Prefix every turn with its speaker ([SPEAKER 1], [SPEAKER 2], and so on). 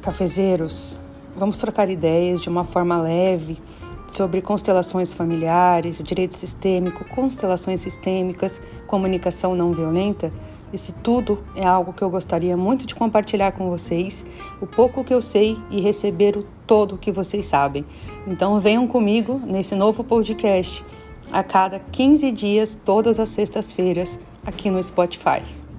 [SPEAKER 1] cafezeiros, vamos trocar ideias de uma forma leve sobre constelações familiares, direito sistêmico, constelações sistêmicas, comunicação não violenta. Isso tudo é algo que eu gostaria muito de compartilhar com vocês, o pouco que eu sei e receber o todo que vocês sabem. Então venham comigo nesse novo podcast a cada 15 dias, todas as sextas-feiras, aqui no Spotify.